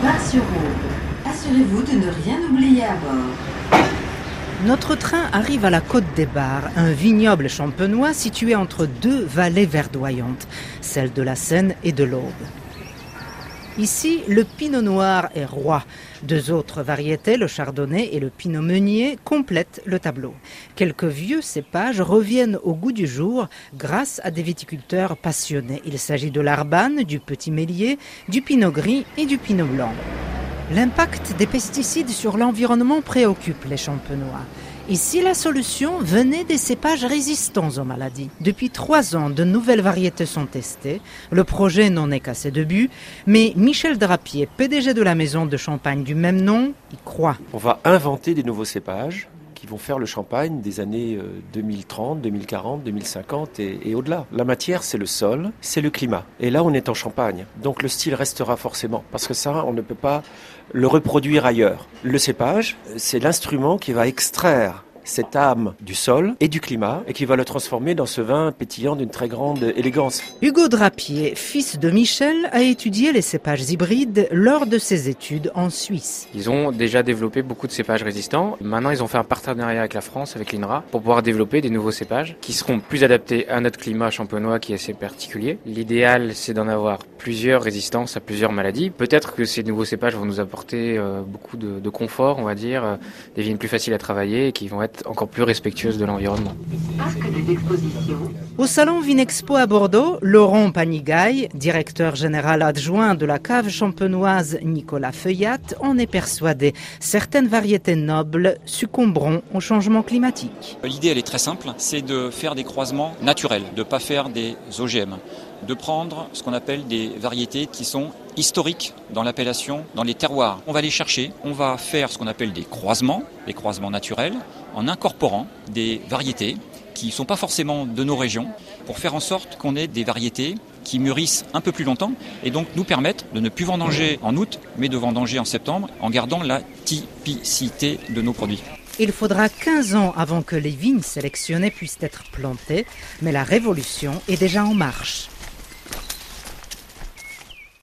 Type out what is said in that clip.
départ sur Aude. Assurez-vous de ne rien oublier à bord. Notre train arrive à la Côte des Bars, un vignoble champenois situé entre deux vallées verdoyantes, celle de la Seine et de l'Aube. Ici, le pinot noir est roi. Deux autres variétés, le chardonnay et le pinot meunier, complètent le tableau. Quelques vieux cépages reviennent au goût du jour grâce à des viticulteurs passionnés. Il s'agit de l'arbane, du petit mélier, du pinot gris et du pinot blanc. L'impact des pesticides sur l'environnement préoccupe les champenois. Ici, la solution venait des cépages résistants aux maladies. Depuis trois ans, de nouvelles variétés sont testées. Le projet n'en est qu'à ses débuts, mais Michel Drapier, PDG de la maison de champagne du même nom, y croit. On va inventer des nouveaux cépages qui vont faire le champagne des années 2030, 2040, 2050 et, et au-delà. La matière, c'est le sol, c'est le climat. Et là, on est en champagne. Donc le style restera forcément, parce que ça, on ne peut pas le reproduire ailleurs. Le cépage, c'est l'instrument qui va extraire cette âme du sol et du climat et qui va le transformer dans ce vin pétillant d'une très grande élégance. Hugo Drapier, fils de Michel, a étudié les cépages hybrides lors de ses études en Suisse. Ils ont déjà développé beaucoup de cépages résistants. Maintenant, ils ont fait un partenariat avec la France, avec l'INRA, pour pouvoir développer des nouveaux cépages qui seront plus adaptés à notre climat champenois qui est assez particulier. L'idéal, c'est d'en avoir plusieurs résistances à plusieurs maladies. Peut-être que ces nouveaux cépages vont nous apporter euh, beaucoup de, de, confort, on va dire, euh, des vignes plus faciles à travailler et qui vont être encore plus respectueuses de l'environnement. Au salon Vinexpo à Bordeaux, Laurent Panigaille, directeur général adjoint de la cave champenoise Nicolas Feuillat, en est persuadé. Certaines variétés nobles succomberont au changement climatique. L'idée, elle est très simple, c'est de faire des croisements naturels, de ne pas faire des OGM de prendre ce qu'on appelle des variétés qui sont historiques dans l'appellation, dans les terroirs. On va les chercher, on va faire ce qu'on appelle des croisements, des croisements naturels, en incorporant des variétés qui ne sont pas forcément de nos régions, pour faire en sorte qu'on ait des variétés qui mûrissent un peu plus longtemps et donc nous permettent de ne plus vendanger en août, mais de vendanger en septembre en gardant la typicité de nos produits. Il faudra 15 ans avant que les vignes sélectionnées puissent être plantées, mais la révolution est déjà en marche.